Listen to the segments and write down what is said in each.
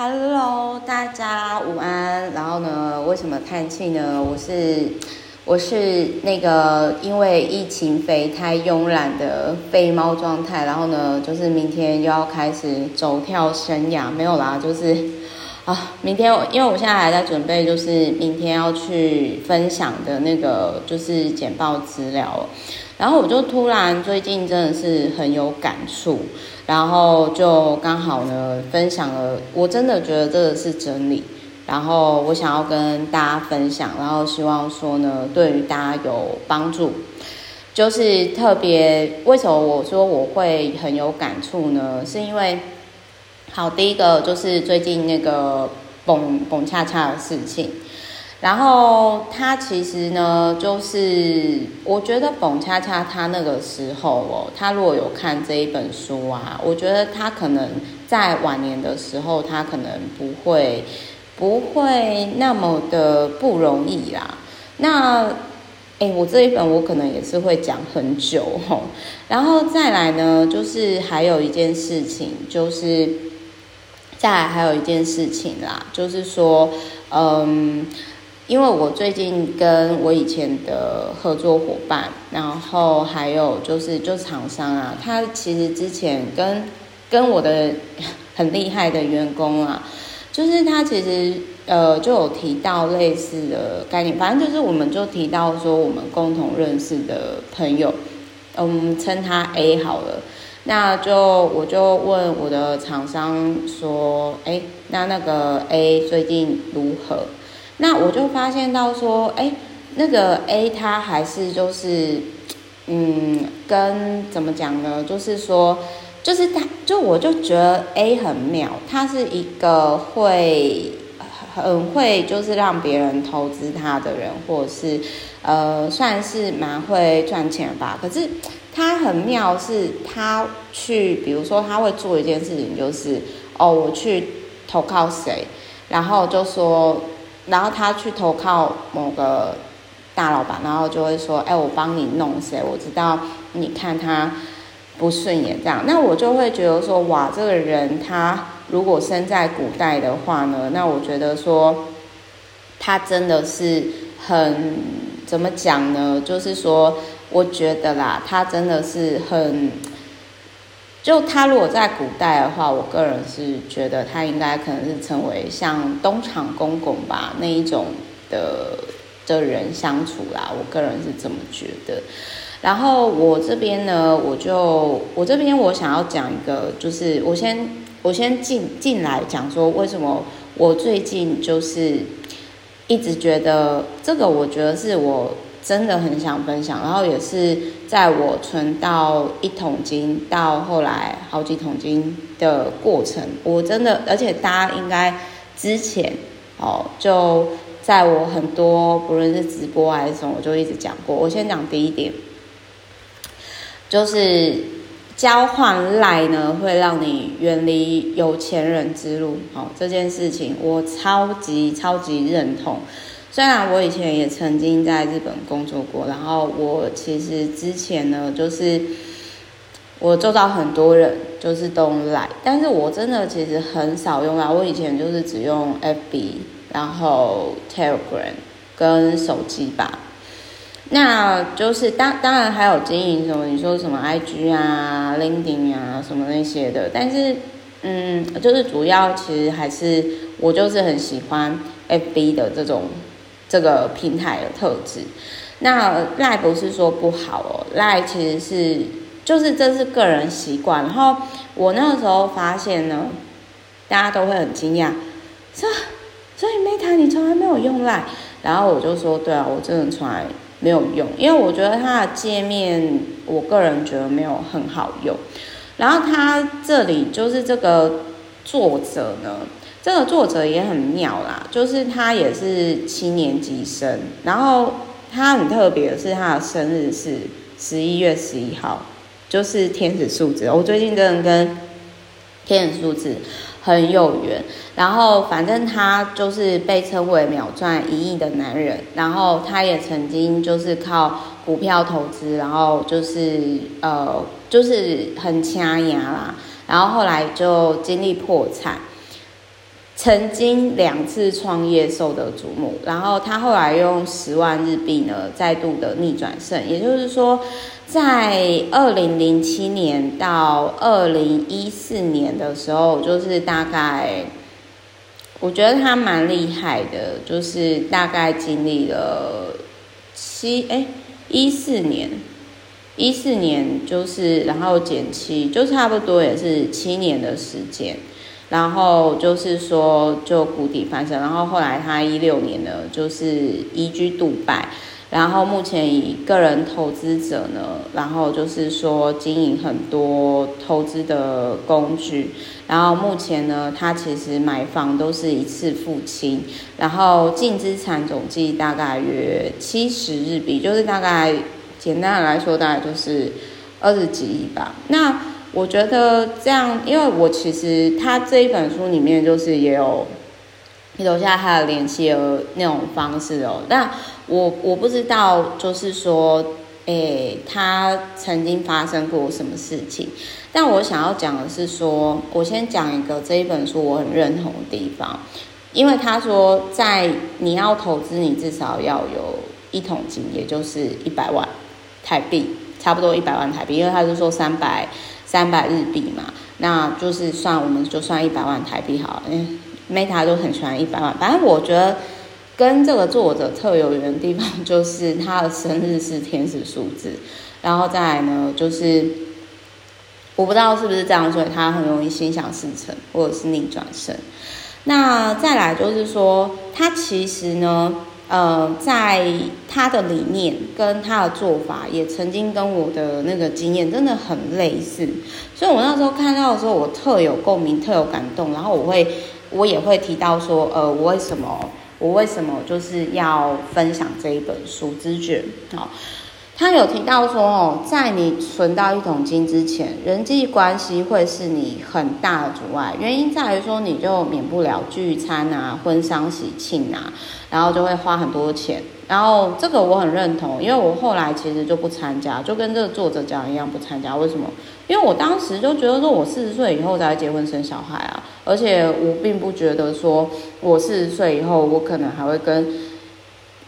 Hello，大家午安。然后呢，为什么叹气呢？我是我是那个因为疫情肥太慵懒的废猫状态。然后呢，就是明天又要开始走跳生涯，没有啦，就是啊，明天因为我现在还在准备，就是明天要去分享的那个就是简报资料。然后我就突然最近真的是很有感触，然后就刚好呢分享了，我真的觉得这个是真理，然后我想要跟大家分享，然后希望说呢对于大家有帮助，就是特别为什么我说我会很有感触呢？是因为好，第一个就是最近那个蹦蹦恰恰的事情。然后他其实呢，就是我觉得蹦恰恰他那个时候哦，他如果有看这一本书啊，我觉得他可能在晚年的时候，他可能不会不会那么的不容易啦。那诶，我这一本我可能也是会讲很久吼。然后再来呢，就是还有一件事情，就是再来还有一件事情啦，就是说，嗯。因为我最近跟我以前的合作伙伴，然后还有就是就厂商啊，他其实之前跟跟我的很厉害的员工啊，就是他其实呃就有提到类似的概念，反正就是我们就提到说我们共同认识的朋友，嗯，称他 A 好了，那就我就问我的厂商说，哎，那那个 A 最近如何？那我就发现到说，哎，那个 A 他还是就是，嗯，跟怎么讲呢？就是说，就是他，就我就觉得 A 很妙，他是一个会很会就是让别人投资他的人，或者是呃，算是蛮会赚钱吧。可是他很妙，是他去，比如说他会做一件事情，就是哦，我去投靠谁，然后就说。然后他去投靠某个大老板，然后就会说：“哎，我帮你弄谁？我知道你看他不顺眼这样。”那我就会觉得说：“哇，这个人他如果生在古代的话呢？那我觉得说他真的是很怎么讲呢？就是说，我觉得啦，他真的是很。”就他如果在古代的话，我个人是觉得他应该可能是成为像东厂公公吧那一种的的人相处啦，我个人是这么觉得。然后我这边呢，我就我这边我想要讲一个，就是我先我先进进来讲说为什么我最近就是一直觉得这个，我觉得是我。真的很想分享，然后也是在我存到一桶金到后来好几桶金的过程，我真的，而且大家应该之前哦，就在我很多不论是直播还是什么，我就一直讲过。我先讲第一点，就是交换赖呢会让你远离有钱人之路，哦，这件事情我超级超级认同。虽然我以前也曾经在日本工作过，然后我其实之前呢，就是我做到很多人就是都用 Line，但是我真的其实很少用 Line，我以前就是只用 FB，然后 Telegram 跟手机吧。那就是当当然还有经营什么，你说什么 IG 啊、LinkedIn 啊什么那些的，但是嗯，就是主要其实还是我就是很喜欢 FB 的这种。这个平台的特质，那赖不是说不好哦，赖其实是就是这是个人习惯。然后我那个时候发现呢，大家都会很惊讶，说所以 Meta 你从来没有用赖，然后我就说对啊，我真的从来没有用，因为我觉得它的界面，我个人觉得没有很好用。然后它这里就是这个作者呢。这个作者也很妙啦，就是他也是七年级生，然后他很特别的是他的生日是十一月十一号，就是天使数字。我最近真的跟天使数字很有缘，然后反正他就是被称为秒赚一亿的男人，然后他也曾经就是靠股票投资，然后就是呃就是很掐牙啦，然后后来就经历破产。曾经两次创业受的瞩目，然后他后来用十万日币呢再度的逆转胜，也就是说，在二零零七年到二零一四年的时候，就是大概，我觉得他蛮厉害的，就是大概经历了七哎一四年，一四年就是然后减七，就差不多也是七年的时间。然后就是说，就谷底翻身。然后后来他一六年呢，就是移居杜拜。然后目前以个人投资者呢，然后就是说经营很多投资的工具。然后目前呢，他其实买房都是一次付清。然后净资产总计大概约七十日币，就是大概简单的来说，大概就是二十几亿吧。那我觉得这样，因为我其实他这一本书里面就是也有留下他的联系的那种方式哦。但我我不知道，就是说，诶，他曾经发生过什么事情。但我想要讲的是说，我先讲一个这一本书我很认同的地方，因为他说，在你要投资，你至少要有一桶金，也就是一百万台币，差不多一百万台币，因为他是说三百。三百日币嘛，那就是算我们就算一百万台币好了。因为 Meta 都很喜欢一百万，反正我觉得跟这个作者特有缘的地方就是他的生日是天使数字，然后再来呢就是我不知道是不是这样，所以他很容易心想事成或者是逆转胜。那再来就是说他其实呢。呃，在他的理念跟他的做法，也曾经跟我的那个经验真的很类似，所以我那时候看到的时候，我特有共鸣，特有感动。然后我会，我也会提到说，呃，我为什么，我为什么就是要分享这一本书《知觉》好。他有提到说哦，在你存到一桶金之前，人际关系会是你很大的阻碍。原因在于说，你就免不了聚餐啊、婚丧喜庆啊，然后就会花很多钱。然后这个我很认同，因为我后来其实就不参加，就跟这个作者讲一样不参加。为什么？因为我当时就觉得说，我四十岁以后才结婚生小孩啊，而且我并不觉得说我四十岁以后我可能还会跟。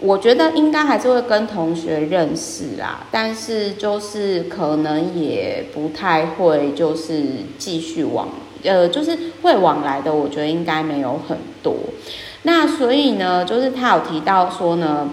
我觉得应该还是会跟同学认识啦，但是就是可能也不太会，就是继续往，呃，就是会往来的，我觉得应该没有很多。那所以呢，就是他有提到说呢，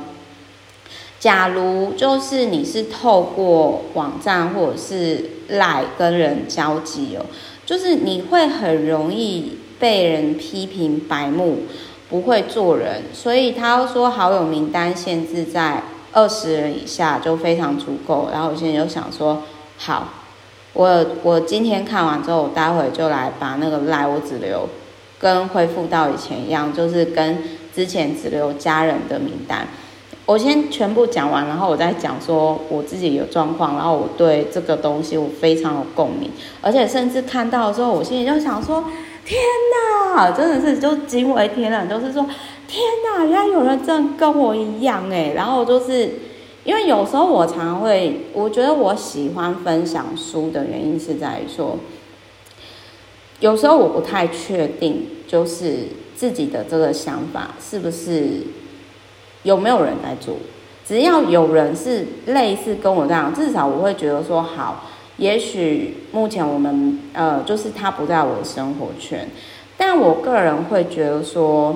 假如就是你是透过网站或者是赖跟人交际哦，就是你会很容易被人批评白目。不会做人，所以他说好友名单限制在二十人以下就非常足够。然后我现在就想说，好，我我今天看完之后，我待会就来把那个赖我只留，跟恢复到以前一样，就是跟之前只留家人的名单。我先全部讲完，然后我再讲说我自己有状况，然后我对这个东西我非常有共鸣，而且甚至看到之后，我心里就想说。天呐，真的是就惊为天人，就是说，天呐，原来有人真的跟我一样哎。然后就是，因为有时候我常常会，我觉得我喜欢分享书的原因是在于说，有时候我不太确定，就是自己的这个想法是不是有没有人在做。只要有人是类似跟我这样，至少我会觉得说好。也许目前我们呃，就是他不在我的生活圈，但我个人会觉得说，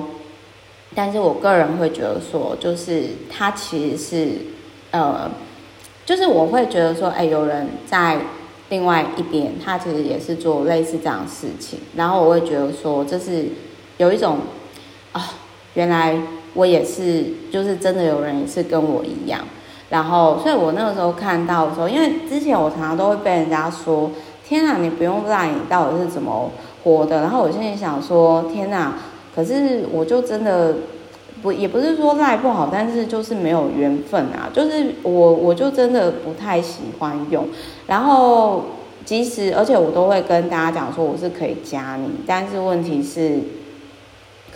但是我个人会觉得说，就是他其实是呃，就是我会觉得说，哎，有人在另外一边，他其实也是做类似这样的事情，然后我会觉得说，这是有一种啊、哦，原来我也是，就是真的有人也是跟我一样。然后，所以我那个时候看到的时候，因为之前我常常都会被人家说：“天哪，你不用赖，你到底是怎么活的？”然后我现在想说：“天哪，可是我就真的不，也不是说赖不好，但是就是没有缘分啊。就是我，我就真的不太喜欢用。然后，即使而且我都会跟大家讲说，我是可以加你，但是问题是，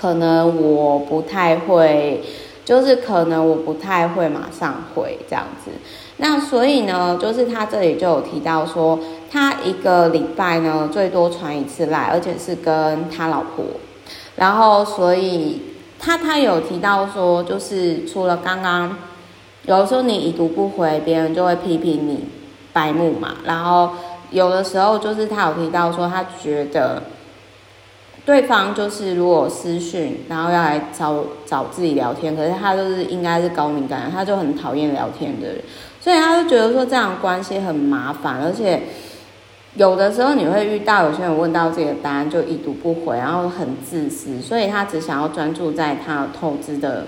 可能我不太会。”就是可能我不太会马上回这样子，那所以呢，就是他这里就有提到说，他一个礼拜呢最多传一次来，而且是跟他老婆，然后所以他他有提到说，就是除了刚刚有的时候你已读不回，别人就会批评你白目嘛，然后有的时候就是他有提到说，他觉得。对方就是如果私讯，然后要来找找自己聊天，可是他就是应该是高敏感，他就很讨厌聊天的人，所以他就觉得说这样关系很麻烦，而且有的时候你会遇到有些人问到自己的答案就已读不回，然后很自私，所以他只想要专注在他投资的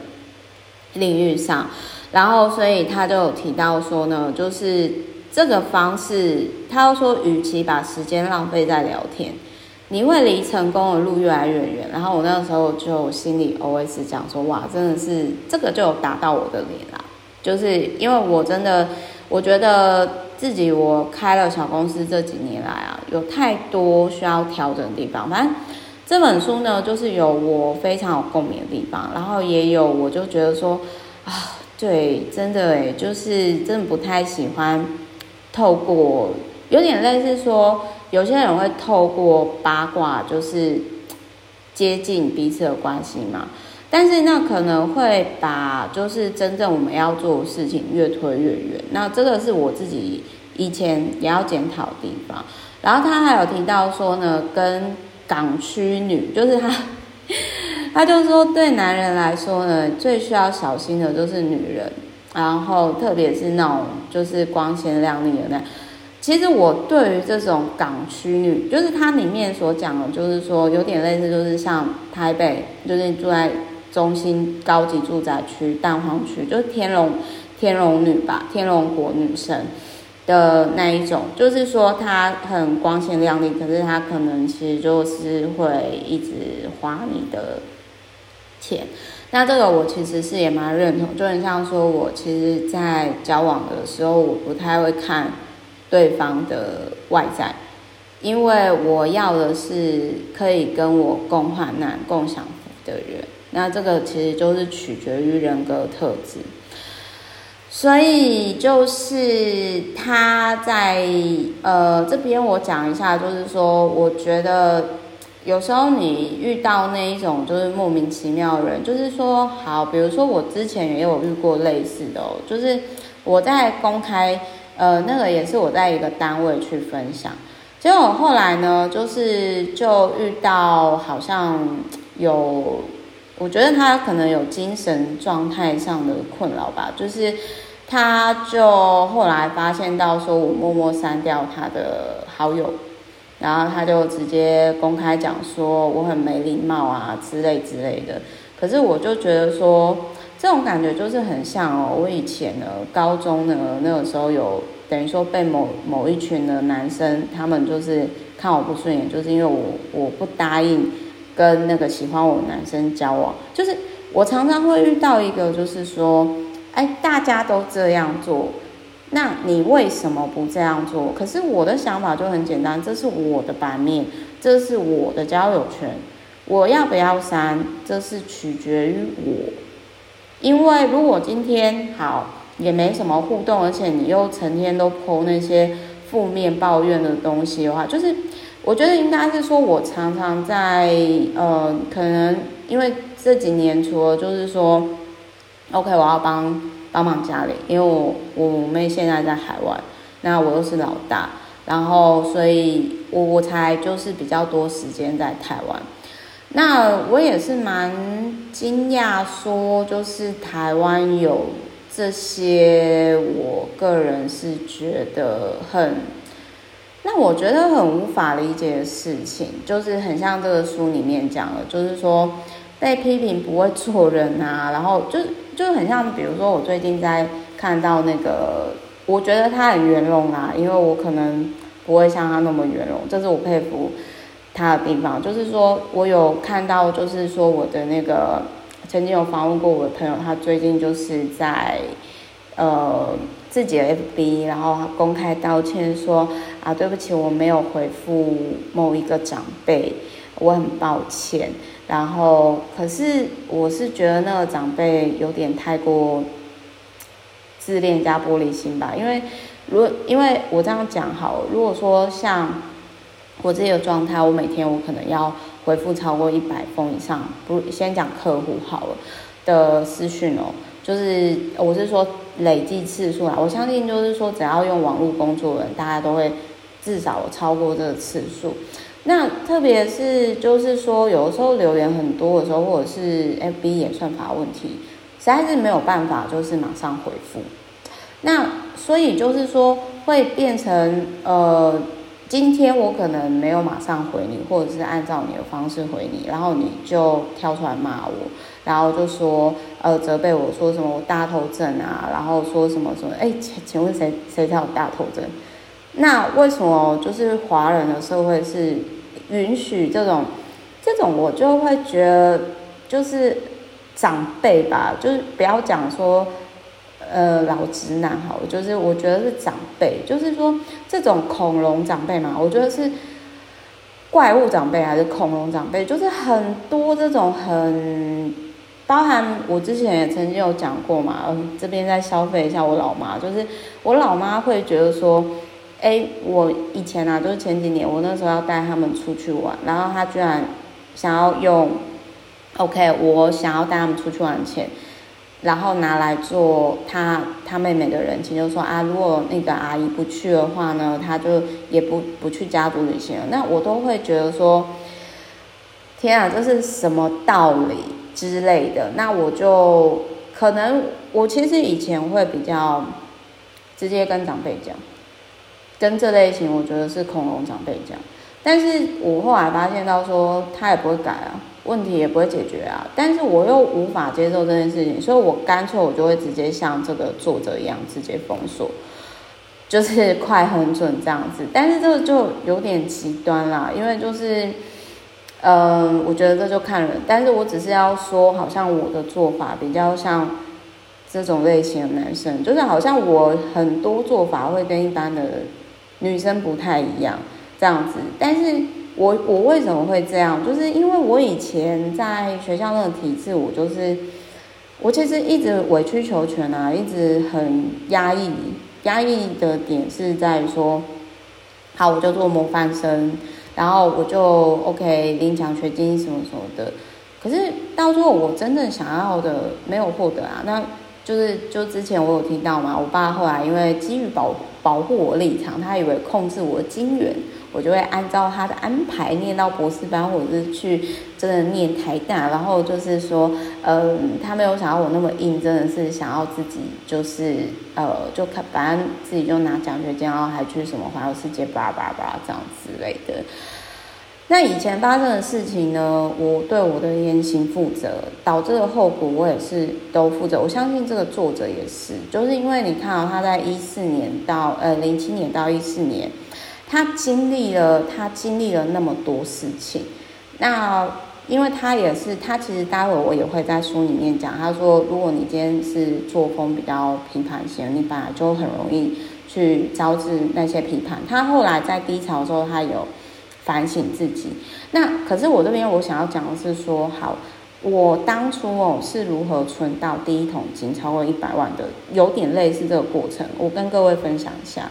领域上，然后所以他就有提到说呢，就是这个方式，他又说与其把时间浪费在聊天。你会离成功的路越来越远，然后我那个时候就心里 OS 讲说，哇，真的是这个就有打到我的脸啦，就是因为我真的，我觉得自己我开了小公司这几年来啊，有太多需要调整的地方。反正这本书呢，就是有我非常有共鸣的地方，然后也有我就觉得说，啊，对，真的诶，就是真的不太喜欢透过，有点类似说。有些人会透过八卦，就是接近彼此的关系嘛，但是那可能会把就是真正我们要做的事情越推越远。那这个是我自己以前也要检讨的地方。然后他还有提到说呢，跟港区女，就是他，他就说对男人来说呢，最需要小心的就是女人，然后特别是那种就是光鲜亮丽的那。其实我对于这种港区女，就是它里面所讲的，就是说有点类似，就是像台北，就是住在中心高级住宅区蛋黄区，就是天龙天龙女吧，天龙国女神的那一种，就是说她很光鲜亮丽，可是她可能其实就是会一直花你的钱。那这个我其实是也蛮认同，就很像说我其实，在交往的时候，我不太会看。对方的外在，因为我要的是可以跟我共患难、共享福的人。那这个其实就是取决于人格特质。所以就是他在呃这边我讲一下，就是说我觉得有时候你遇到那一种就是莫名其妙的人，就是说好，比如说我之前也有遇过类似的哦，就是我在公开。呃，那个也是我在一个单位去分享，结果后来呢，就是就遇到好像有，我觉得他可能有精神状态上的困扰吧，就是他就后来发现到说我默默删掉他的好友，然后他就直接公开讲说我很没礼貌啊之类之类的，可是我就觉得说。这种感觉就是很像哦，我以前呢，高中呢，那个时候有等于说被某某一群的男生，他们就是看我不顺眼，就是因为我我不答应跟那个喜欢我的男生交往，就是我常常会遇到一个，就是说，哎，大家都这样做，那你为什么不这样做？可是我的想法就很简单，这是我的版面，这是我的交友圈，我要不要删，这是取决于我。因为如果今天好也没什么互动，而且你又成天都 po 那些负面抱怨的东西的话，就是我觉得应该是说，我常常在呃，可能因为这几年除了就是说，OK，我要帮帮忙家里，因为我我妹现在在海外，那我又是老大，然后所以我我才就是比较多时间在台湾。那我也是蛮惊讶，说就是台湾有这些，我个人是觉得很，那我觉得很无法理解的事情，就是很像这个书里面讲的，就是说被批评不会做人啊，然后就就很像，比如说我最近在看到那个，我觉得他很圆融啊，因为我可能不会像他那么圆融，这是我佩服。他的地方就是说，我有看到，就是说我的那个曾经有访问过我的朋友，他最近就是在呃自己的 FB，然后公开道歉说啊，对不起，我没有回复某一个长辈，我很抱歉。然后可是我是觉得那个长辈有点太过自恋加玻璃心吧，因为如果因为我这样讲好，如果说像。我自己的状态，我每天我可能要回复超过一百封以上，不先讲客户好了的私讯哦，就是我是说累计次数啦，我相信就是说只要用网络工作的人，大家都会至少超过这个次数。那特别是就是说，有的时候留言很多的时候，或者是 FB 演算法问题，实在是没有办法就是马上回复。那所以就是说会变成呃。今天我可能没有马上回你，或者是按照你的方式回你，然后你就跳出来骂我，然后就说呃责备我说什么我大头症啊，然后说什么什么 哎，请请问谁谁才有大头症？那为什么就是华人的社会是允许这种这种？我就会觉得就是长辈吧，就是不要讲说。呃，老直男好了，就是我觉得是长辈，就是说这种恐龙长辈嘛，我觉得是怪物长辈还是恐龙长辈，就是很多这种很包含，我之前也曾经有讲过嘛，嗯，这边再消费一下我老妈，就是我老妈会觉得说，哎，我以前啊，就是前几年我那时候要带他们出去玩，然后他居然想要用，OK，我想要带他们出去玩钱。然后拿来做他他妹妹的人情，就说啊，如果那个阿姨不去的话呢，他就也不不去家族旅行了。那我都会觉得说，天啊，这是什么道理之类的？那我就可能我其实以前会比较直接跟长辈讲，跟这类型我觉得是恐龙长辈讲，但是我后来发现到说他也不会改啊。问题也不会解决啊，但是我又无法接受这件事情，所以我干脆我就会直接像这个作者一样直接封锁，就是快很准这样子。但是这个就有点极端啦，因为就是，嗯、我觉得这就看人。但是我只是要说，好像我的做法比较像这种类型的男生，就是好像我很多做法会跟一般的女生不太一样这样子，但是。我我为什么会这样？就是因为我以前在学校那个体制，我就是我其实一直委曲求全啊，一直很压抑。压抑的点是在于说，好，我就做模范生，然后我就 OK 领奖学金什么什么的。可是到最后，我真正想要的没有获得啊。那就是就之前我有提到嘛，我爸后来因为基于保保护我立场，他以为控制我的金源。我就会按照他的安排念到博士班，或者是去真的念台大，然后就是说，嗯，他没有想到我那么硬，真的是想要自己就是呃，就看反正自己就拿奖学金，然后还去什么环游世界，巴拉巴拉巴拉这样之类的。那以前发生的事情呢，我对我的言行负责，导致的后果我也是都负责。我相信这个作者也是，就是因为你看啊，他在一四年到呃零七年到一四年。他经历了，他经历了那么多事情，那因为他也是，他其实待会我也会在书里面讲。他说，如果你今天是作风比较批判型，你本来就很容易去招致那些批判。他后来在低潮的时候，他有反省自己。那可是我这边我想要讲的是说，好，我当初哦是如何存到第一桶金超过一百万的，有点类似这个过程，我跟各位分享一下。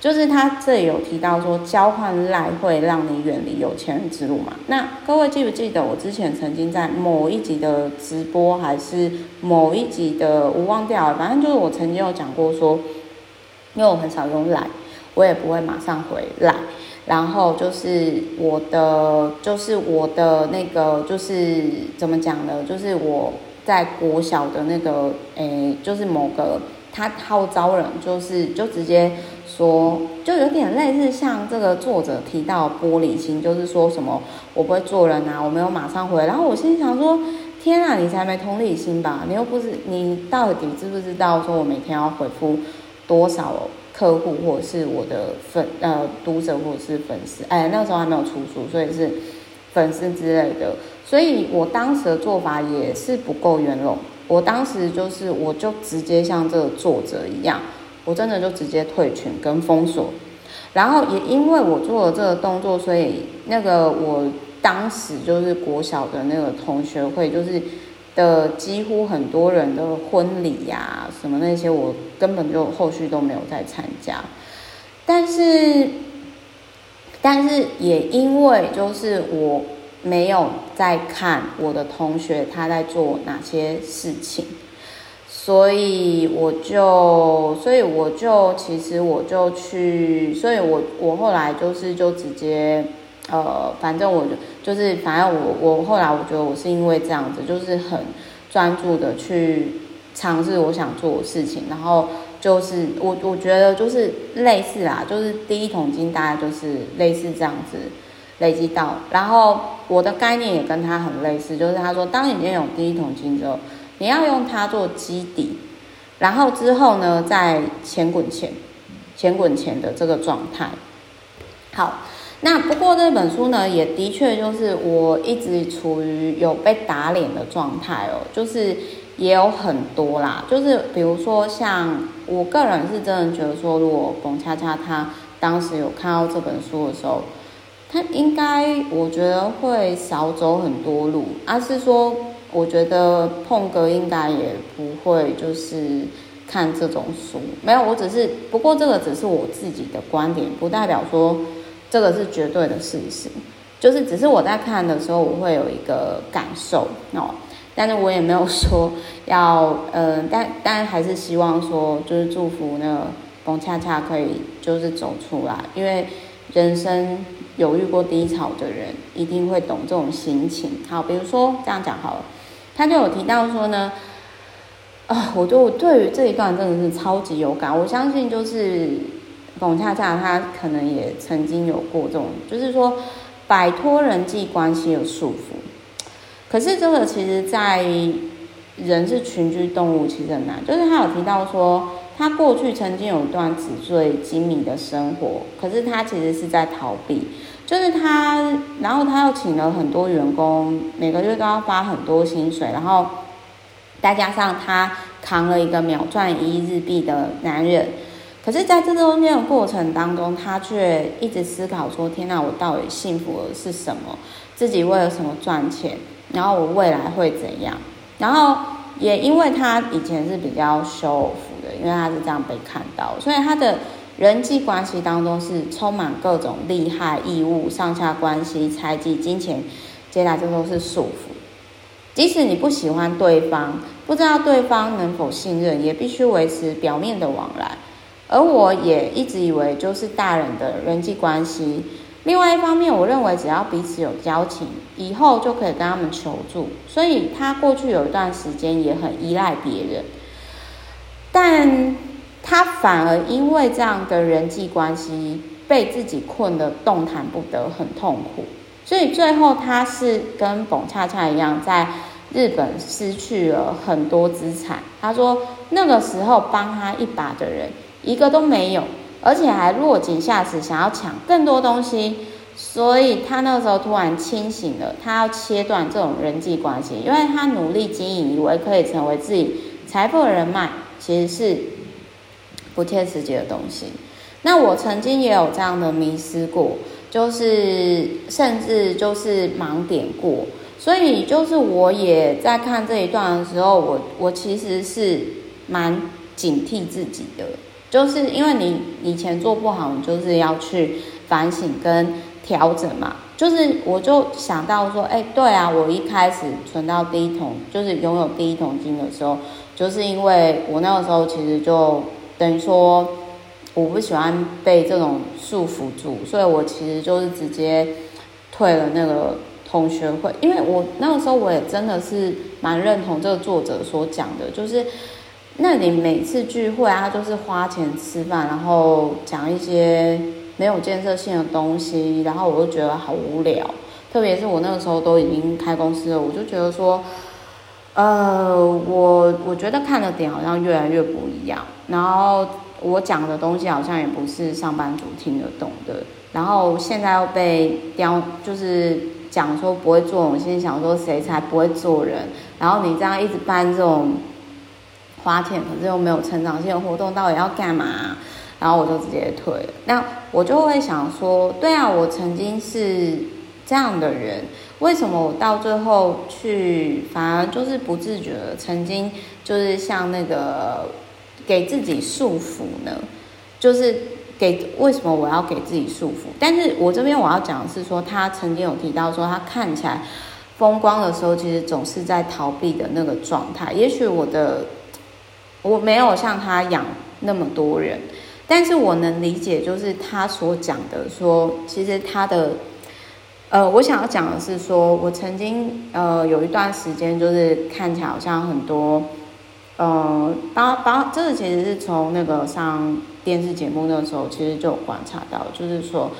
就是他这有提到说，交换赖会让你远离有钱人之路嘛？那各位记不记得我之前曾经在某一集的直播，还是某一集的，我忘掉了。反正就是我曾经有讲过说，因为我很少用赖，我也不会马上回赖。然后就是我的，就是我的那个，就是怎么讲呢？就是我在国小的那个，诶，就是某个他号召人，就是就直接。说就有点类似像这个作者提到玻璃心，就是说什么我不会做人啊，我没有马上回。然后我心里想说，天啊，你才没同理心吧？你又不是你到底知不知道说我每天要回复多少客户或者是我的粉呃读者或者是粉丝？哎，那时候还没有出书，所以是粉丝之类的。所以我当时的做法也是不够圆融。我当时就是我就直接像这个作者一样。我真的就直接退群跟封锁，然后也因为我做了这个动作，所以那个我当时就是国小的那个同学会，就是的几乎很多人的婚礼呀、什么那些，我根本就后续都没有再参加。但是，但是也因为就是我没有在看我的同学他在做哪些事情，所以我就，所以我就，其实我就去，所以我我后来就是就直接，呃，反正我就就是，反正我我后来我觉得我是因为这样子，就是很专注的去尝试我想做的事情，然后就是我我觉得就是类似啦，就是第一桶金大概就是类似这样子。累积到，然后我的概念也跟他很类似，就是他说，当你拥有第一桶金之后，你要用它做基底，然后之后呢，再前滚前、前滚前的这个状态。好，那不过这本书呢，也的确就是我一直处于有被打脸的状态哦，就是也有很多啦，就是比如说像我个人是真的觉得说，如果澎恰恰他当时有看到这本书的时候。他应该，我觉得会少走很多路，而、是说，我觉得碰哥应该也不会就是看这种书。没有，我只是，不过这个只是我自己的观点，不代表说这个是绝对的事实。就是只是我在看的时候，我会有一个感受哦，但是我也没有说要，嗯、呃，但但还是希望说，就是祝福那个澎恰恰可以就是走出来，因为人生。有遇过低潮的人一定会懂这种心情。好，比如说这样讲好了，他就有提到说呢，啊，我就对于这一段真的是超级有感。我相信就是澎恰恰他可能也曾经有过这种，就是说摆脱人际关系的束缚。可是这个其实，在人是群居动物，其实很难。就是他有提到说。他过去曾经有一段纸醉金迷的生活，可是他其实是在逃避，就是他，然后他又请了很多员工，每个月都要发很多薪水，然后再加上他扛了一个秒赚一亿日币的男人，可是在这中间的过程当中，他却一直思考说：天哪，我到底幸福的是什么？自己为了什么赚钱？然后我未来会怎样？然后也因为他以前是比较 show。因为他是这样被看到，所以他的人际关系当中是充满各种利害义务、上下关系、猜忌、金钱，接下来这都是束缚。即使你不喜欢对方，不知道对方能否信任，也必须维持表面的往来。而我也一直以为，就是大人的人际关系。另外一方面，我认为只要彼此有交情，以后就可以跟他们求助。所以他过去有一段时间也很依赖别人。但他反而因为这样的人际关系被自己困得动弹不得，很痛苦。所以最后他是跟澎恰恰一样，在日本失去了很多资产。他说那个时候帮他一把的人一个都没有，而且还落井下石，想要抢更多东西。所以他那个时候突然清醒了，他要切断这种人际关系，因为他努力经营，以为可以成为自己财富的人脉。其实是不切实际的东西。那我曾经也有这样的迷失过，就是甚至就是盲点过。所以就是我也在看这一段的时候，我我其实是蛮警惕自己的，就是因为你以前做不好，你就是要去反省跟调整嘛。就是我就想到说，哎，对啊，我一开始存到第一桶，就是拥有第一桶金的时候。就是因为我那个时候其实就等于说我不喜欢被这种束缚住，所以我其实就是直接退了那个同学会，因为我那个时候我也真的是蛮认同这个作者所讲的，就是那里每次聚会啊，就是花钱吃饭，然后讲一些没有建设性的东西，然后我就觉得好无聊，特别是我那个时候都已经开公司了，我就觉得说。呃，我我觉得看的点好像越来越不一样，然后我讲的东西好像也不是上班族听得懂的，然后现在又被刁，就是讲说不会做，我心里想说谁才不会做人，然后你这样一直办这种花钱，可是又没有成长性的活动，到底要干嘛？然后我就直接退了。那我就会想说，对啊，我曾经是这样的人。为什么我到最后去反而就是不自觉的，曾经就是像那个给自己束缚呢？就是给为什么我要给自己束缚？但是我这边我要讲的是说，他曾经有提到说，他看起来风光的时候，其实总是在逃避的那个状态。也许我的我没有像他养那么多人，但是我能理解，就是他所讲的说，其实他的呃，我想要讲的是说，我曾经呃有一段时间，就是看起来好像很多。呃，包包，这个其实是从那个上电视节目那时候，其实就有观察到，就是说，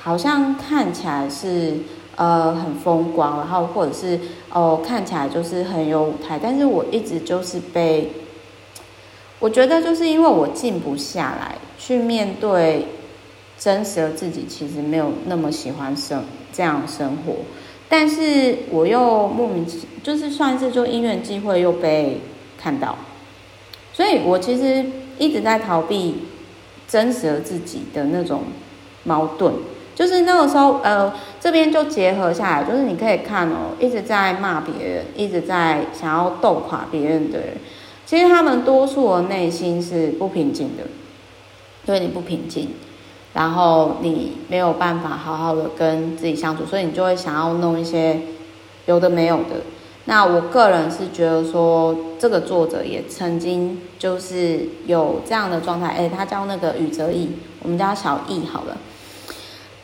好像看起来是呃很风光，然后或者是哦、呃、看起来就是很有舞台，但是我一直就是被，我觉得就是因为我静不下来去面对真实的自己，其实没有那么喜欢生这样生活，但是我又莫名就是算是就因缘际会又被看到。所以我其实一直在逃避真实的自己的那种矛盾，就是那个时候，呃，这边就结合下来，就是你可以看哦，一直在骂别人，一直在想要斗垮别人的人，其实他们多数的内心是不平静的，因为你不平静，然后你没有办法好好的跟自己相处，所以你就会想要弄一些有的没有的。那我个人是觉得说，这个作者也曾经就是有这样的状态，哎，他叫那个宇泽义，我们叫小易好了。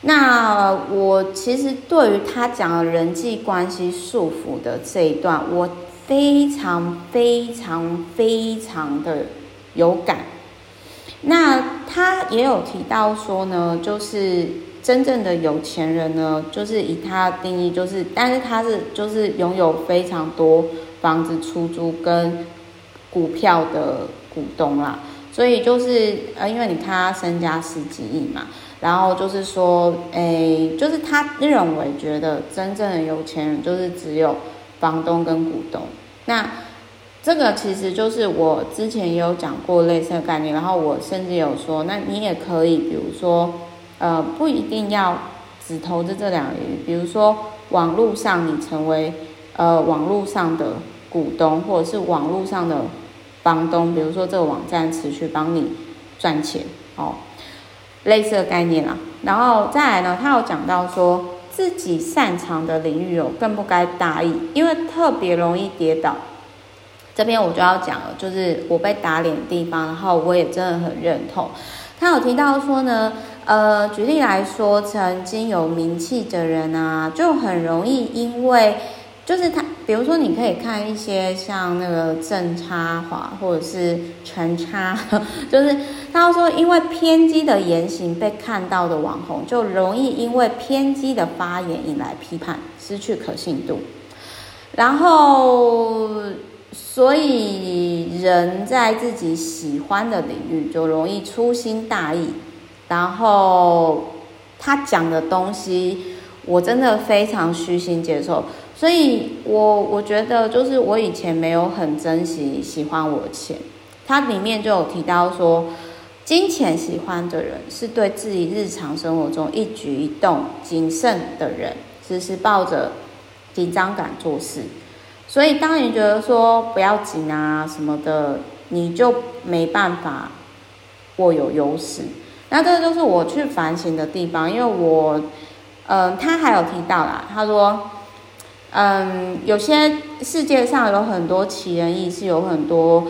那我其实对于他讲的人际关系束缚的这一段，我非常非常非常的有感。那他也有提到说呢，就是。真正的有钱人呢，就是以他的定义，就是，但是他是就是拥有非常多房子出租跟股票的股东啦，所以就是呃，因为你看他身家十几亿嘛，然后就是说，诶，就是他认为觉得真正的有钱人就是只有房东跟股东，那这个其实就是我之前也有讲过类似的概念，然后我甚至有说，那你也可以，比如说。呃，不一定要只投资这两个领域，比如说网络上你成为呃网络上的股东，或者是网络上的房东，比如说这个网站持续帮你赚钱哦，类似的概念啦。然后再来呢，他有讲到说自己擅长的领域哦，更不该大意，因为特别容易跌倒。这边我就要讲了，就是我被打脸的地方，然后我也真的很认同。他有提到说呢。呃，举例来说，曾经有名气的人啊，就很容易因为，就是他，比如说，你可以看一些像那个郑差华或者是陈差，就是他说，因为偏激的言行被看到的网红，就容易因为偏激的发言引来批判，失去可信度，然后，所以人在自己喜欢的领域就容易粗心大意。然后他讲的东西，我真的非常虚心接受，所以我我觉得就是我以前没有很珍惜喜欢我钱，他里面就有提到说，金钱喜欢的人是对自己日常生活中一举一动谨慎的人，只是抱着紧张感做事，所以当你觉得说不要紧啊什么的，你就没办法握有优势。那这个就是我去反省的地方，因为我，嗯、他还有提到啦，他说，嗯，有些世界上有很多奇人异事，有很多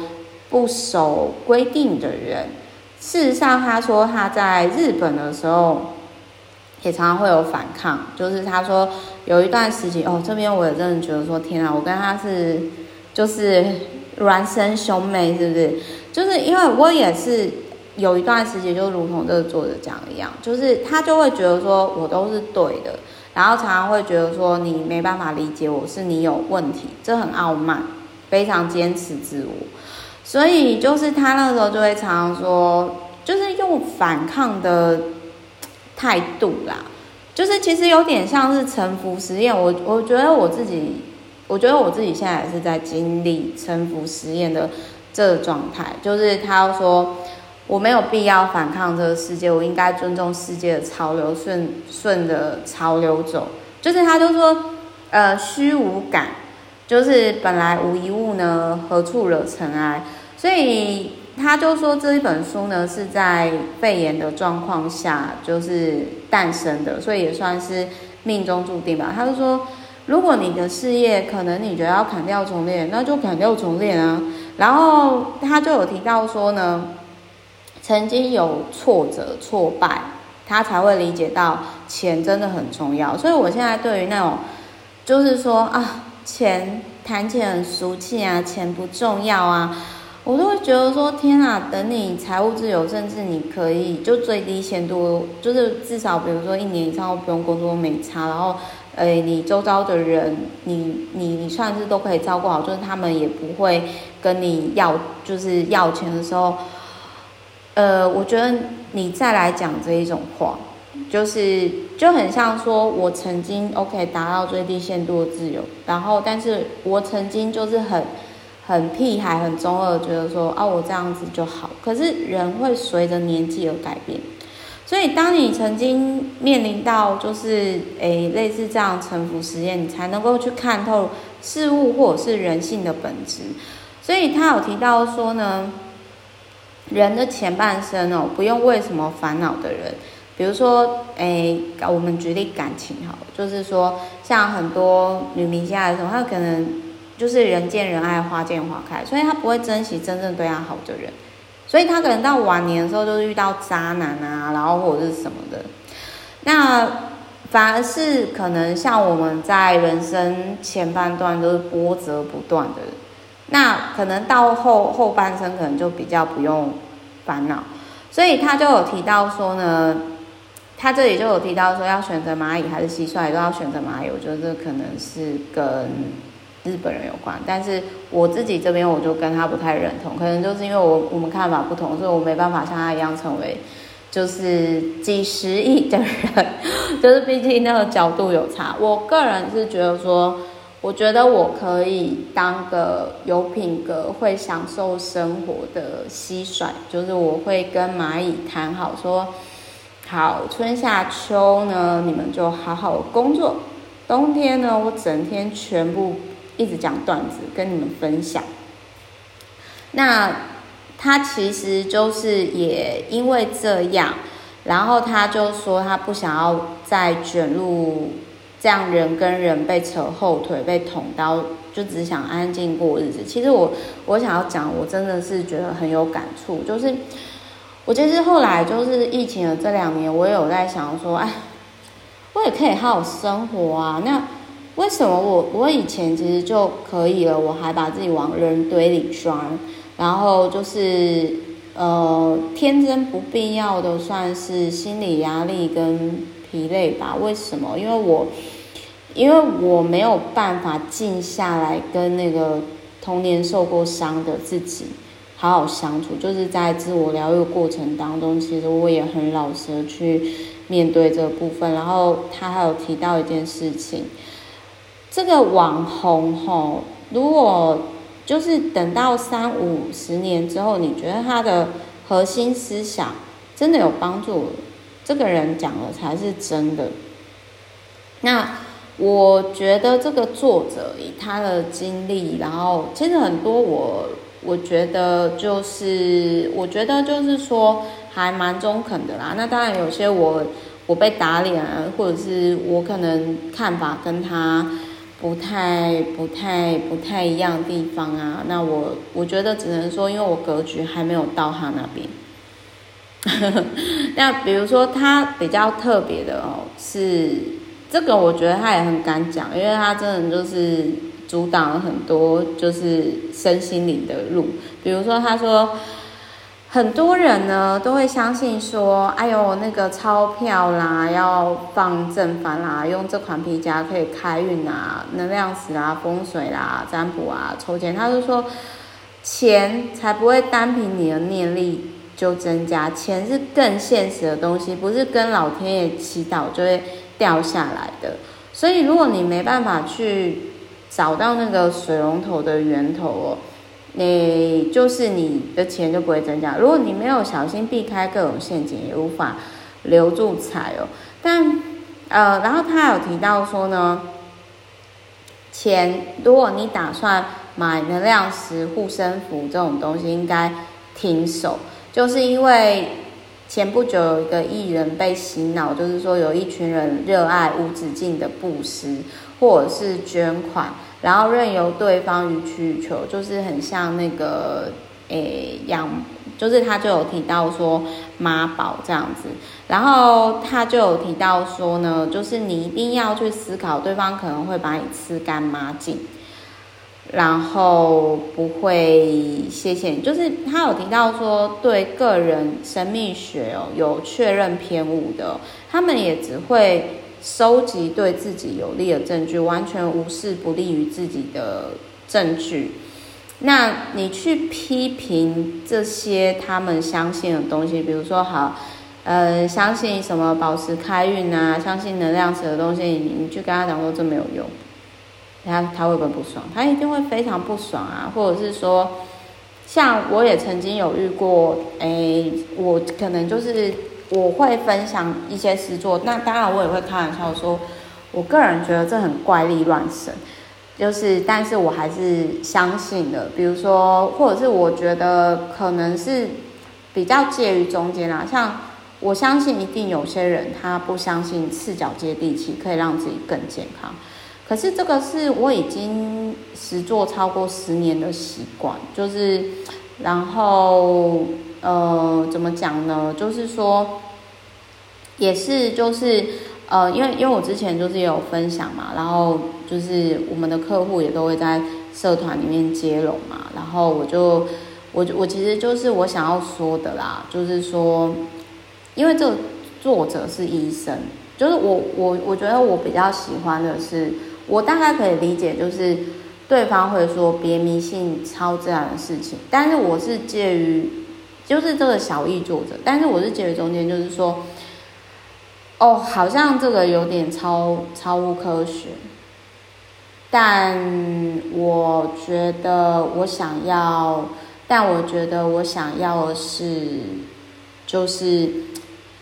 不守规定的人。事实上，他说他在日本的时候，也常常会有反抗，就是他说有一段时期，哦，这边我也真的觉得说，天啊，我跟他是就是孪生兄妹，是不是？就是因为我也是。有一段时间，就如同这个作者讲一样，就是他就会觉得说我都是对的，然后常常会觉得说你没办法理解我，是你有问题，这很傲慢，非常坚持自我，所以就是他那时候就会常常说，就是用反抗的态度啦，就是其实有点像是臣服实验。我我觉得我自己，我觉得我自己现在也是在经历臣服实验的这个状态，就是他说。我没有必要反抗这个世界，我应该尊重世界的潮流，顺顺着潮流走。就是他就说，呃，虚无感，就是本来无一物呢，何处惹尘埃？所以他就说这一本书呢是在肺炎的状况下就是诞生的，所以也算是命中注定吧。他就说，如果你的事业可能你觉得要砍掉重练，那就砍掉重练啊。然后他就有提到说呢，曾经有挫折挫败，他才会理解到钱真的很重要。所以我现在对于那种就是说啊，钱谈钱很俗气啊，钱不重要啊。我都会觉得说，天啊，等你财务自由，甚至你可以就最低限度，就是至少比如说一年以上都不用工作没差，然后，呃，你周遭的人，你你你算是都可以照顾好，就是他们也不会跟你要，就是要钱的时候，呃，我觉得你再来讲这一种话，就是就很像说我曾经 OK 达到最低限度的自由，然后但是我曾经就是很。很屁孩，很中二，觉得说啊，我这样子就好。可是人会随着年纪而改变，所以当你曾经面临到就是诶、欸、类似这样沉浮实验，你才能够去看透事物或者是人性的本质。所以他有提到说呢，人的前半生哦，不用为什么烦恼的人，比如说诶、我们举例感情好，就是说像很多女明星的时候，她可能。就是人见人爱，花见花开，所以他不会珍惜真正对他好的人，所以他可能到晚年的时候就是遇到渣男啊，然后或者是什么的，那反而是可能像我们在人生前半段都是波折不断的，那可能到后后半生可能就比较不用烦恼，所以他就有提到说呢，他这里就有提到说要选择蚂蚁还是蟋蟀，都要选择蚂蚁，我觉得这可能是跟。日本人有关，但是我自己这边我就跟他不太认同，可能就是因为我我们看法不同，所以我没办法像他一样成为就是几十亿的人，就是毕竟那个角度有差。我个人是觉得说，我觉得我可以当个有品格、会享受生活的蟋蟀，就是我会跟蚂蚁谈好说，好春夏秋呢，你们就好好工作，冬天呢，我整天全部。一直讲段子跟你们分享，那他其实就是也因为这样，然后他就说他不想要再卷入这样人跟人被扯后腿、被捅刀，就只想安静过日子。其实我我想要讲，我真的是觉得很有感触，就是我其实后来就是疫情的这两年，我也有在想说，哎，我也可以好好生活啊，那。为什么我我以前其实就可以了，我还把自己往人堆里装，然后就是呃天真不必要的算是心理压力跟疲累吧？为什么？因为我因为我没有办法静下来跟那个童年受过伤的自己好好相处，就是在自我疗愈过程当中，其实我也很老实的去面对这部分。然后他还有提到一件事情。这个网红吼，如果就是等到三五十年之后，你觉得他的核心思想真的有帮助，这个人讲的才是真的。那我觉得这个作者以他的经历，然后其实很多我我觉得就是我觉得就是说还蛮中肯的啦。那当然有些我我被打脸，或者是我可能看法跟他。不太、不太、不太一样的地方啊，那我我觉得只能说，因为我格局还没有到他那边。那比如说他比较特别的哦，是这个，我觉得他也很敢讲，因为他真的就是阻挡了很多就是身心灵的路，比如说他说。很多人呢都会相信说，哎呦，那个钞票啦，要放正反啦，用这款皮夹可以开运啊，能量石啊，风水啦，占卜啊，抽签。他就说，钱才不会单凭你的念力就增加，钱是更现实的东西，不是跟老天爷祈祷就会掉下来的。所以，如果你没办法去找到那个水龙头的源头哦。你就是你的钱就不会增加。如果你没有小心避开各种陷阱，也无法留住财哦。但呃，然后他有提到说呢，钱如果你打算买能量石、护身符这种东西，应该停手，就是因为前不久有一个艺人被洗脑，就是说有一群人热爱无止境的布施或者是捐款，然后任由对方予取予求，就是很像那个诶养。就是他就有提到说妈宝这样子，然后他就有提到说呢，就是你一定要去思考，对方可能会把你吃干抹净，然后不会谢谢你。就是他有提到说，对个人神秘学哦有确认偏误的，他们也只会收集对自己有利的证据，完全无视不利于自己的证据。那你去批评这些他们相信的东西，比如说好，呃，相信什么宝石开运啊，相信能量石的东西，你你去跟他讲说这没有用，他他会不会不爽？他一定会非常不爽啊！或者是说，像我也曾经有遇过，哎，我可能就是我会分享一些实作，那当然我也会开玩笑说，我个人觉得这很怪力乱神。就是，但是我还是相信的。比如说，或者是我觉得可能是比较介于中间啦。像我相信一定有些人他不相信赤脚接地气可以让自己更健康。可是这个是我已经实做超过十年的习惯。就是，然后呃，怎么讲呢？就是说，也是就是。呃，因为因为我之前就是也有分享嘛，然后就是我们的客户也都会在社团里面接龙嘛，然后我就我我其实就是我想要说的啦，就是说，因为这个作者是医生，就是我我我觉得我比较喜欢的是，我大概可以理解，就是对方会说别迷信超自然的事情，但是我是介于就是这个小易作者，但是我是介于中间，就是说。哦，好像这个有点超超乎科学，但我觉得我想要，但我觉得我想要的是，就是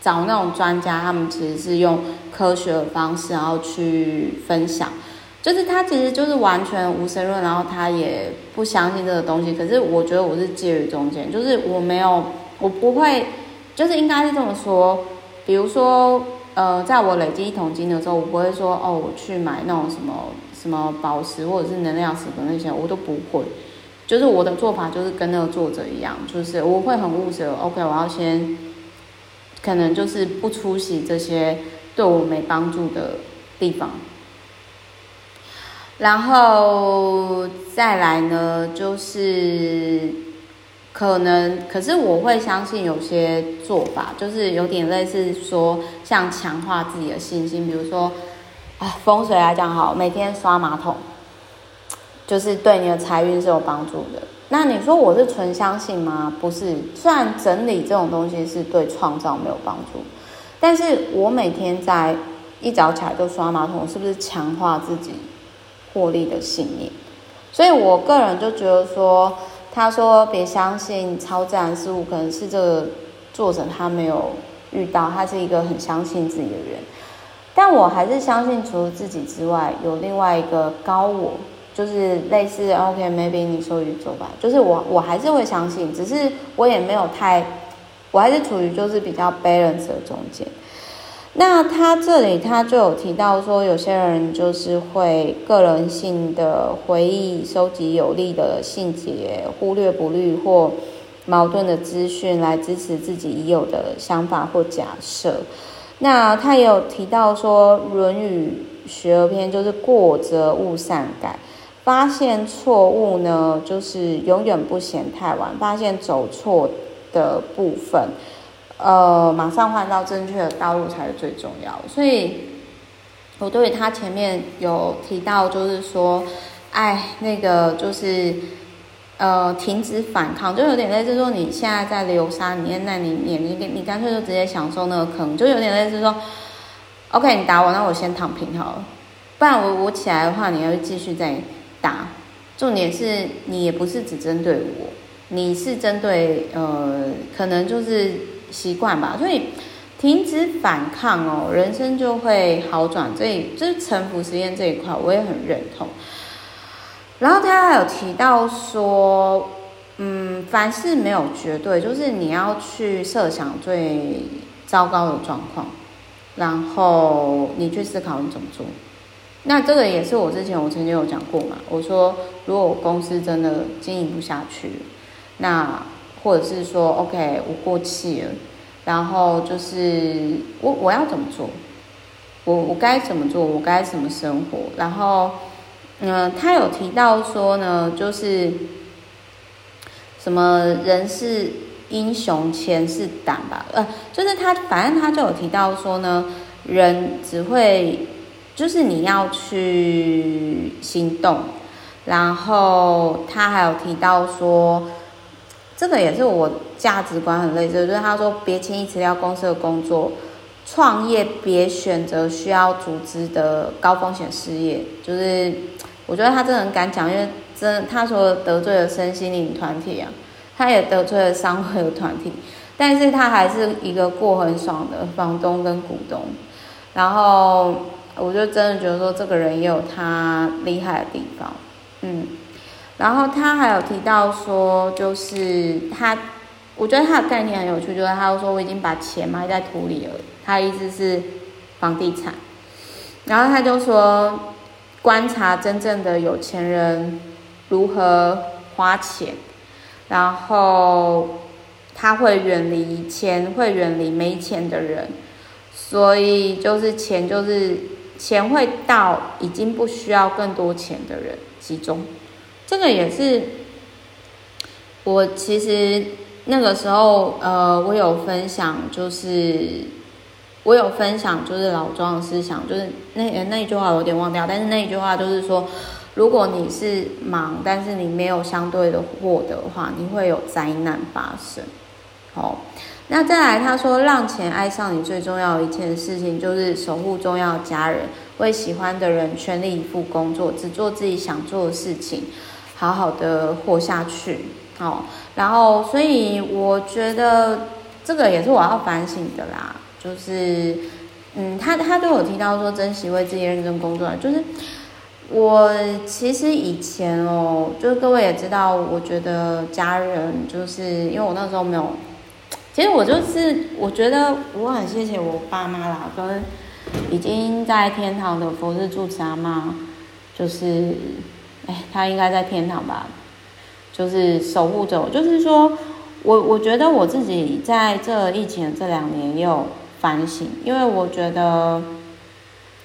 找那种专家，他们其实是用科学的方式，然后去分享，就是他其实就是完全无神论，然后他也不相信这个东西。可是我觉得我是介于中间，就是我没有，我不会，就是应该是这么说，比如说。呃，在我累积一桶金的时候，我不会说哦，我去买那种什么什么宝石或者是能量石的那些，我都不会。就是我的做法就是跟那个作者一样，就是我会很务实。OK，我要先可能就是不出席这些对我没帮助的地方，然后再来呢，就是。可能，可是我会相信有些做法，就是有点类似说，像强化自己的信心，比如说，啊，风水来讲好，每天刷马桶，就是对你的财运是有帮助的。那你说我是纯相信吗？不是，虽然整理这种东西是对创造没有帮助，但是我每天在一早起来就刷马桶，是不是强化自己获利的信念？所以我个人就觉得说。他说：“别相信超自然事物，可能是这个作者他没有遇到，他是一个很相信自己的人。但我还是相信，除了自己之外，有另外一个高我，就是类似 OK，maybe 你说宇宙吧，就是我我还是会相信，只是我也没有太，我还是处于就是比较 balance 的中间。”那他这里他就有提到说，有些人就是会个人性的回忆收集有利的细节，忽略不虑或矛盾的资讯来支持自己已有的想法或假设。那他也有提到说，《论语学而篇》就是过则勿擅改，发现错误呢，就是永远不嫌太晚，发现走错的部分。呃，马上换到正确的道路才是最重要。所以，我对他前面有提到，就是说，哎，那个就是，呃，停止反抗，就有点类似说，你现在在流沙里面，那你你你你干脆就直接享受那个坑，就有点类似说，OK，你打我，那我先躺平好了，不然我我起来的话，你要继续再打。重点是你也不是只针对我，你是针对呃，可能就是。习惯吧，所以停止反抗哦，人生就会好转。所以就是臣服实验这一块，我也很认同。然后他还有提到说，嗯，凡事没有绝对，就是你要去设想最糟糕的状况，然后你去思考你怎么做。那这个也是我之前我曾经有讲过嘛，我说如果公司真的经营不下去，那或者是说 OK 我过气了，然后就是我我要怎么做？我我该怎么做？我该怎么生活？然后，嗯、他有提到说呢，就是什么人是英雄，钱是胆吧？呃，就是他反正他就有提到说呢，人只会就是你要去行动。然后他还有提到说，这个也是我价值观很类似，就是他说别轻易辞掉公司的工作。创业别选择需要组织的高风险事业，就是我觉得他真的很敢讲，因为真他说得罪了身心灵团体啊，他也得罪了商会的团体，但是他还是一个过很爽的房东跟股东，然后我就真的觉得说这个人也有他厉害的地方，嗯，然后他还有提到说，就是他，我觉得他的概念很有趣，就是他说我已经把钱埋在土里了。他的意思是房地产，然后他就说，观察真正的有钱人如何花钱，然后他会远离钱，会远离没钱的人，所以就是钱就是钱会到已经不需要更多钱的人集中，这个也是我其实那个时候呃，我有分享就是。我有分享，就是老庄的思想，就是那那一句话有点忘掉，但是那一句话就是说，如果你是忙，但是你没有相对的获得的话，你会有灾难发生。好，那再来他说，让钱爱上你最重要的一件事情，就是守护重要家人，为喜欢的人全力以赴工作，只做自己想做的事情，好好的活下去。好，然后所以我觉得这个也是我要反省的啦。就是，嗯，他他都有提到说珍惜为自己认真工作。就是我其实以前哦，就是各位也知道，我觉得家人就是因为我那时候没有，其实我就是我觉得我很谢谢我爸妈啦，跟已经在天堂的佛事住持阿妈，就是，哎，他应该在天堂吧，就是守护着我。就是说我我觉得我自己在这疫情这两年也有。反省，因为我觉得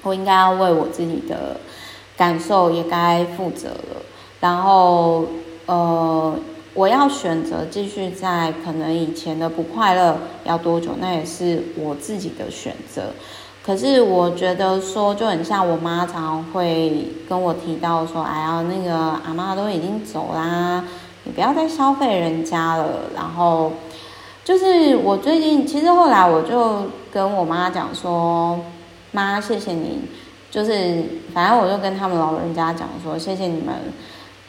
我应该要为我自己的感受也该负责了。然后，呃，我要选择继续在可能以前的不快乐要多久，那也是我自己的选择。可是我觉得说，就很像我妈常常会跟我提到说：“哎呀，那个阿妈都已经走啦，你不要再消费人家了。”然后。就是我最近，其实后来我就跟我妈讲说，妈，谢谢你，就是反正我就跟他们老人家讲说，谢谢你们，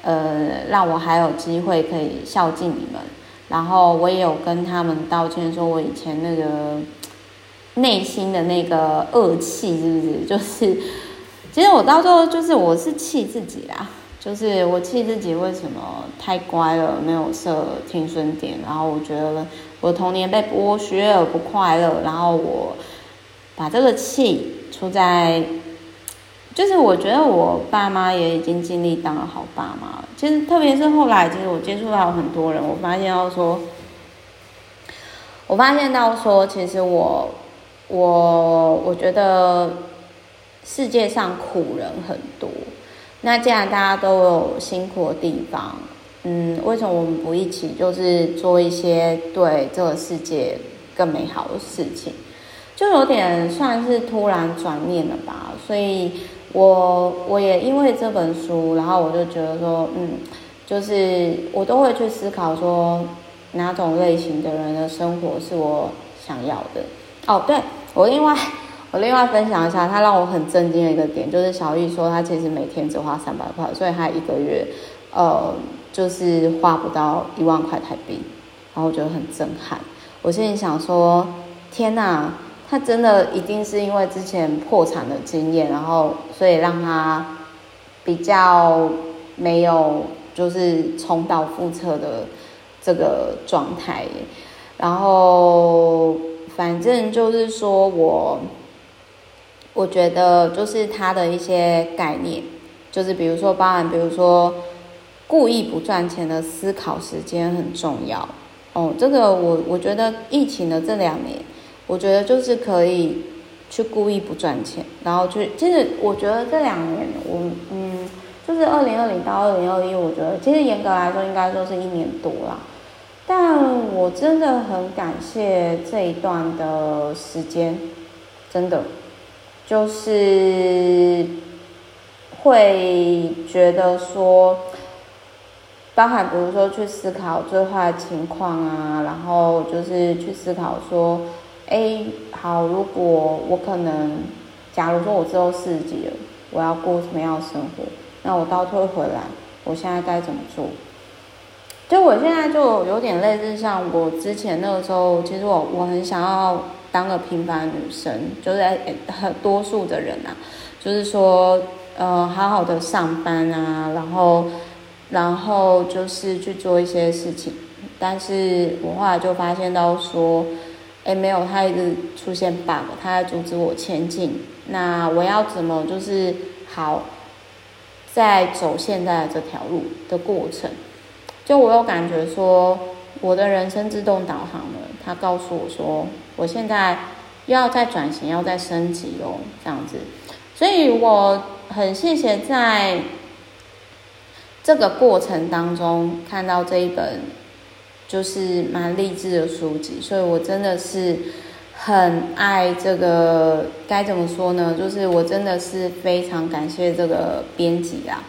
呃，让我还有机会可以孝敬你们。然后我也有跟他们道歉，说我以前那个内心的那个恶气，是不是？就是其实我到最后就是我是气自己啦。就是我气自己为什么太乖了，没有设停损点，然后我觉得我童年被剥削而不快乐，然后我把这个气出在，就是我觉得我爸妈也已经尽力当了好爸妈了。其实特别是后来，其实我接触到很多人，我发现到说，我发现到说，其实我我我觉得世界上苦人很多。那既然大家都有辛苦的地方，嗯，为什么我们不一起就是做一些对这个世界更美好的事情？就有点算是突然转念了吧。所以我我也因为这本书，然后我就觉得说，嗯，就是我都会去思考说，哪种类型的人的生活是我想要的。哦，对，我另外。我另外分享一下，他让我很震惊的一个点，就是小易说他其实每天只花三百块，所以他一个月，呃，就是花不到一万块台币，然后我觉得很震撼。我心里想说，天哪，他真的一定是因为之前破产的经验，然后所以让他比较没有就是重蹈覆辙的这个状态。然后反正就是说我，我觉得就是他的一些概念，就是比如说，包含比如说故意不赚钱的思考时间很重要。哦，这个我我觉得疫情的这两年，我觉得就是可以去故意不赚钱，然后去，其实我觉得这两年我嗯，就是二零二零到二零二一，我觉得其实严格来说应该说是一年多啦，但我真的很感谢这一段的时间，真的就是会觉得说。包含比如说去思考最坏的情况啊，然后就是去思考说，哎，好，如果我可能，假如说我之后四十几了，我要过什么样的生活？那我倒退回来，我现在该怎么做？就我现在就有点类似像我之前那个时候，其实我我很想要当个平凡女生，就是很多数的人啊，就是说，呃，好好的上班啊，然后。然后就是去做一些事情，但是我后来就发现到说，哎，没有，他一直出现 bug，他在阻止我前进。那我要怎么就是好，在走现在这条路的过程，就我有感觉说，我的人生自动导航了，他告诉我说，我现在又要再转型，要再升级哦，这样子。所以我很谢谢在。这个过程当中看到这一本就是蛮励志的书籍，所以我真的是很爱这个，该怎么说呢？就是我真的是非常感谢这个编辑啊，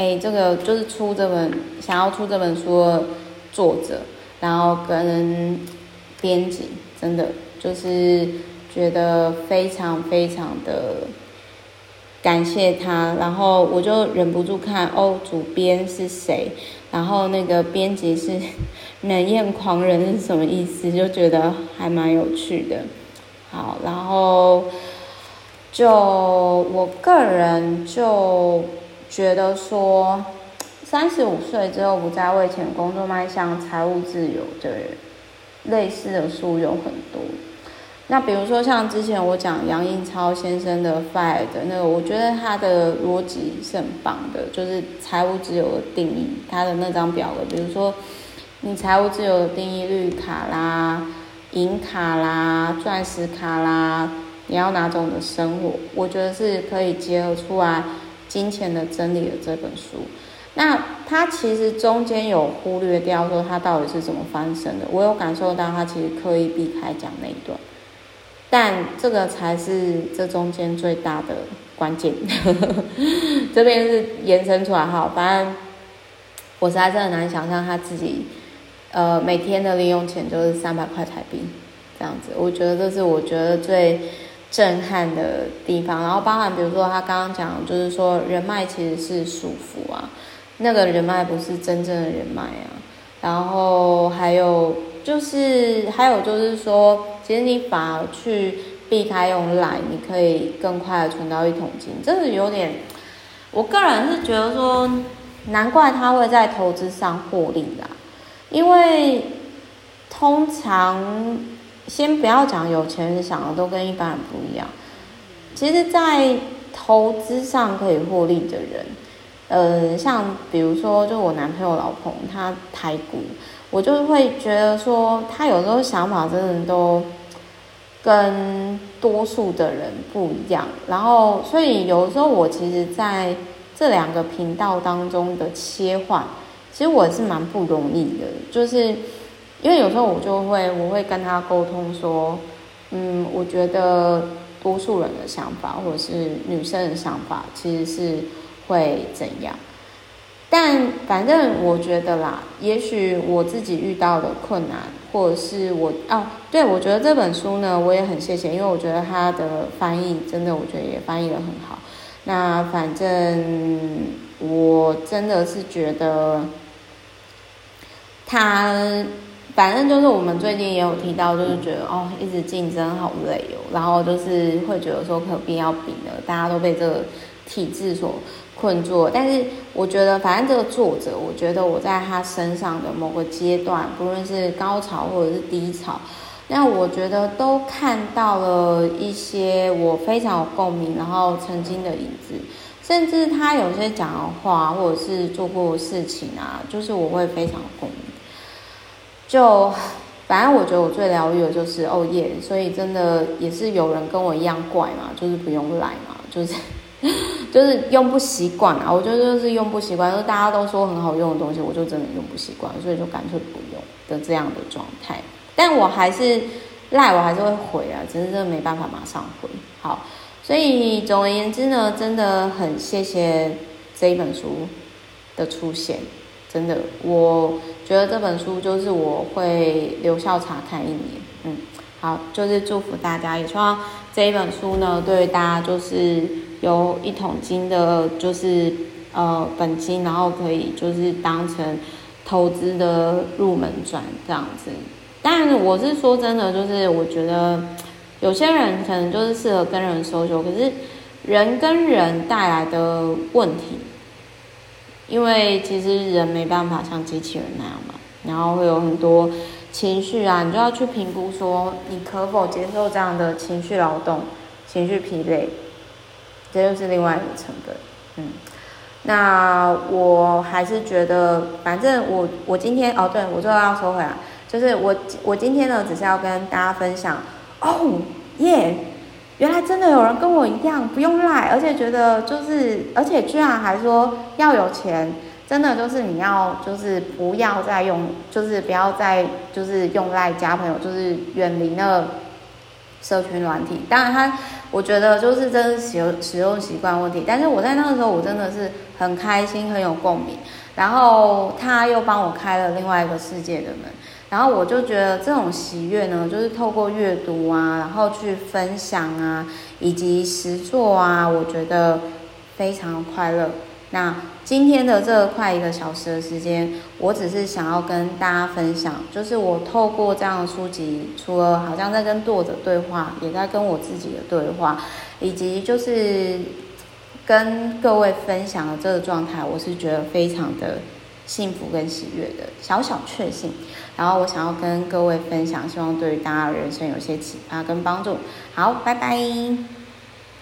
哎，这个就是出这本想要出这本书的作者，然后跟编辑，真的就是觉得非常非常的。感谢他，然后我就忍不住看哦，主编是谁？然后那个编辑是冷艳狂人是什么意思？就觉得还蛮有趣的。好，然后就我个人就觉得说，三十五岁之后不再为钱工作，迈向财务自由的人类似的书有很多。那比如说像之前我讲杨应超先生的 FIRE 的那个，我觉得他的逻辑是很棒的，就是财务自由的定义，他的那张表格，比如说你财务自由的定义，绿卡啦、银卡啦、钻石卡啦，你要哪种的生活？我觉得是可以结合出来金钱的真理的这本书。那他其实中间有忽略掉说他到底是怎么翻身的，我有感受到他其实刻意避开讲那一段。但这个才是这中间最大的关键，这边是延伸出来哈。反正我实在是很难想象他自己，呃，每天的零用钱就是三百块台币这样子。我觉得这是我觉得最震撼的地方。然后包含比如说他刚刚讲，就是说人脉其实是束缚啊，那个人脉不是真正的人脉啊。然后还有就是还有就是说。其实你反而去避开用懒你可以更快的存到一桶金，这是有点，我个人是觉得说，难怪他会在投资上获利啦，因为通常先不要讲有钱人想的都跟一般人不一样，其实，在投资上可以获利的人，呃，像比如说，就我男朋友老彭，他台股，我就会觉得说，他有时候想法真的都。跟多数的人不一样，然后所以有时候我其实在这两个频道当中的切换，其实我是蛮不容易的，就是因为有时候我就会我会跟他沟通说，嗯，我觉得多数人的想法或者是女生的想法其实是会怎样。但反正我觉得啦，也许我自己遇到的困难，或者是我哦，对，我觉得这本书呢，我也很谢谢，因为我觉得它的翻译真的，我觉得也翻译得很好。那反正我真的是觉得，他反正就是我们最近也有提到，就是觉得哦，一直竞争好累哦，然后就是会觉得说可必要比呢，大家都被这个体制所困住。但是我觉得，反正这个作者，我觉得我在他身上的某个阶段，不论是高潮或者是低潮，那我觉得都看到了一些我非常有共鸣，然后曾经的影子，甚至他有些讲的话或者是做过的事情啊，就是我会非常共鸣。就反正我觉得我最疗愈的就是哦耶，所以真的也是有人跟我一样怪嘛，就是不用赖嘛，就是 就是用不习惯啊。我觉得就是用不习惯，就大家都说很好用的东西，我就真的用不习惯，所以就干脆不用的这样的状态。但我还是赖，我还是会回啊，只是真的没办法马上回。好，所以总而言之呢，真的很谢谢这一本书的出现，真的，我觉得这本书就是我会留校察看一年。嗯，好，就是祝福大家，也希望这一本书呢，对大家就是有一桶金的，就是呃本金，然后可以就是当成投资的入门转这样子。但我是说真的，就是我觉得有些人可能就是适合跟人 social，可是人跟人带来的问题，因为其实人没办法像机器人那样嘛，然后会有很多情绪啊，你就要去评估说你可否接受这样的情绪劳动、情绪疲累，这就是另外一个成本。嗯，那我还是觉得，反正我我今天哦，对，我最后要说回来。就是我，我今天呢，只是要跟大家分享，哦耶，原来真的有人跟我一样不用赖，而且觉得就是，而且居然还说要有钱，真的就是你要就是不要再用，就是不要再就是用赖加朋友，就是远离那个社群软体。当然他，我觉得就是真的使用使用习惯问题，但是我在那个时候我真的是很开心，很有共鸣，然后他又帮我开了另外一个世界的门。然后我就觉得这种喜悦呢，就是透过阅读啊，然后去分享啊，以及实作啊，我觉得非常快乐。那今天的这快一个小时的时间，我只是想要跟大家分享，就是我透过这样的书籍，除了好像在跟作者对话，也在跟我自己的对话，以及就是跟各位分享的这个状态，我是觉得非常的。幸福跟喜悦的小小确幸，然后我想要跟各位分享，希望对于大家的人生有些启发跟帮助。好，拜拜。